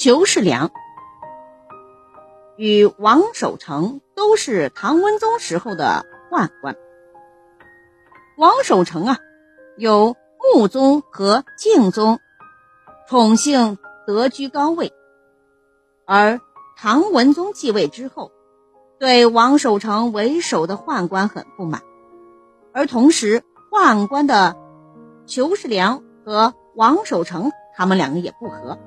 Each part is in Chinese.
裘世良与王守成都是唐文宗时候的宦官。王守成啊，有穆宗和敬宗宠幸得居高位，而唐文宗继位之后，对王守成为首的宦官很不满，而同时宦官的裘世良和王守成他们两个也不和，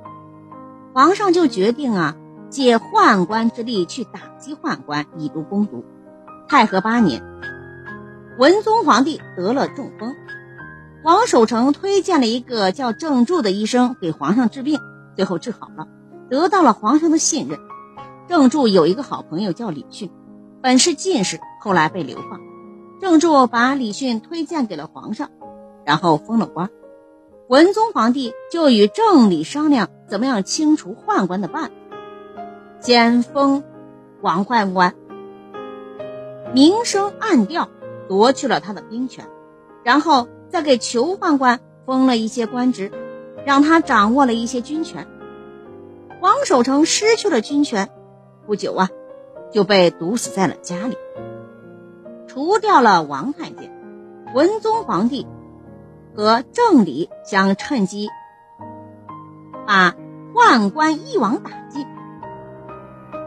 皇上就决定啊，借宦官之力去打击宦官，以毒攻毒。太和八年。文宗皇帝得了中风，王守成推荐了一个叫郑注的医生给皇上治病，最后治好了，得到了皇上的信任。郑注有一个好朋友叫李训，本是进士，后来被流放。郑注把李训推荐给了皇上，然后封了官。文宗皇帝就与郑李商量怎么样清除宦官的办法，先封王宦官，明升暗调。夺去了他的兵权，然后再给裘宦官封了一些官职，让他掌握了一些军权。王守成失去了军权，不久啊，就被毒死在了家里。除掉了王太监，文宗皇帝和郑理想趁机把宦官一网打尽。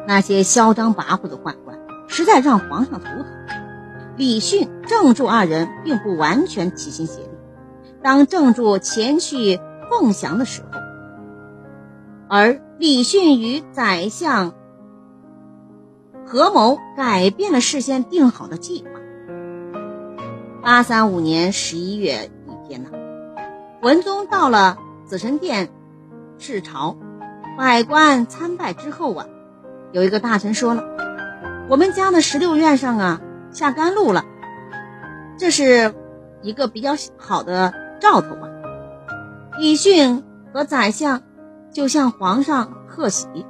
那些嚣张跋扈的宦官，实在让皇上头疼。李训、郑注二人并不完全齐心协力。当郑注前去凤翔的时候，而李训与宰相合谋改变了事先定好的计划。八三五年十一月天呢，文宗到了紫宸殿视朝，百官参拜之后啊，有一个大臣说了：“我们家的石榴院上啊。”下甘露了，这是一个比较好的兆头吧。李训和宰相就向皇上贺喜，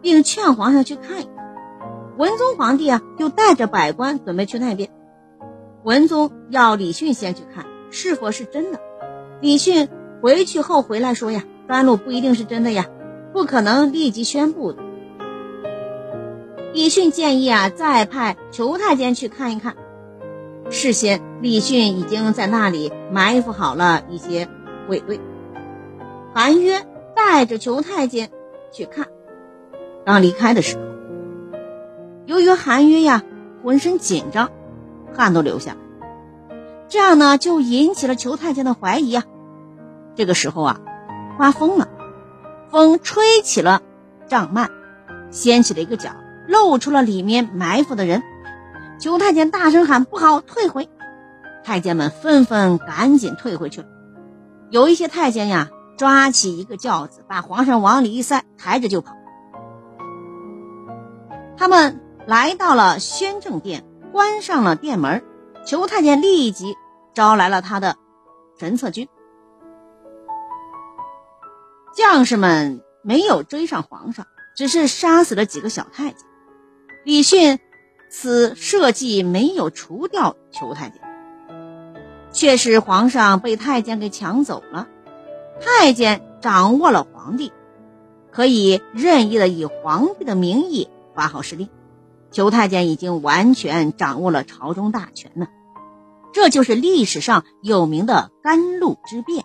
并劝皇上去看一看。文宗皇帝啊，就带着百官准备去那边。文宗要李训先去看，是否是真的。李训回去后回来说呀，甘露不一定是真的呀，不可能立即宣布的。李迅建议啊，再派裘太监去看一看。事先，李迅已经在那里埋伏好了一些卫队。韩约带着裘太监去看，刚离开的时候，由于韩约呀浑身紧张，汗都流下来，这样呢就引起了裘太监的怀疑啊。这个时候啊，刮风了，风吹起了帐幔，掀起了一个角。露出了里面埋伏的人，裘太监大声喊：“不好，退回！”太监们纷纷赶紧退回去了。有一些太监呀，抓起一个轿子，把皇上往里一塞，抬着就跑。他们来到了宣政殿，关上了殿门。裘太监立即招来了他的神策军，将士们没有追上皇上，只是杀死了几个小太监。李训此设计没有除掉裘太监，却是皇上被太监给抢走了。太监掌握了皇帝，可以任意的以皇帝的名义发号施令。裘太监已经完全掌握了朝中大权呢，这就是历史上有名的甘露之变。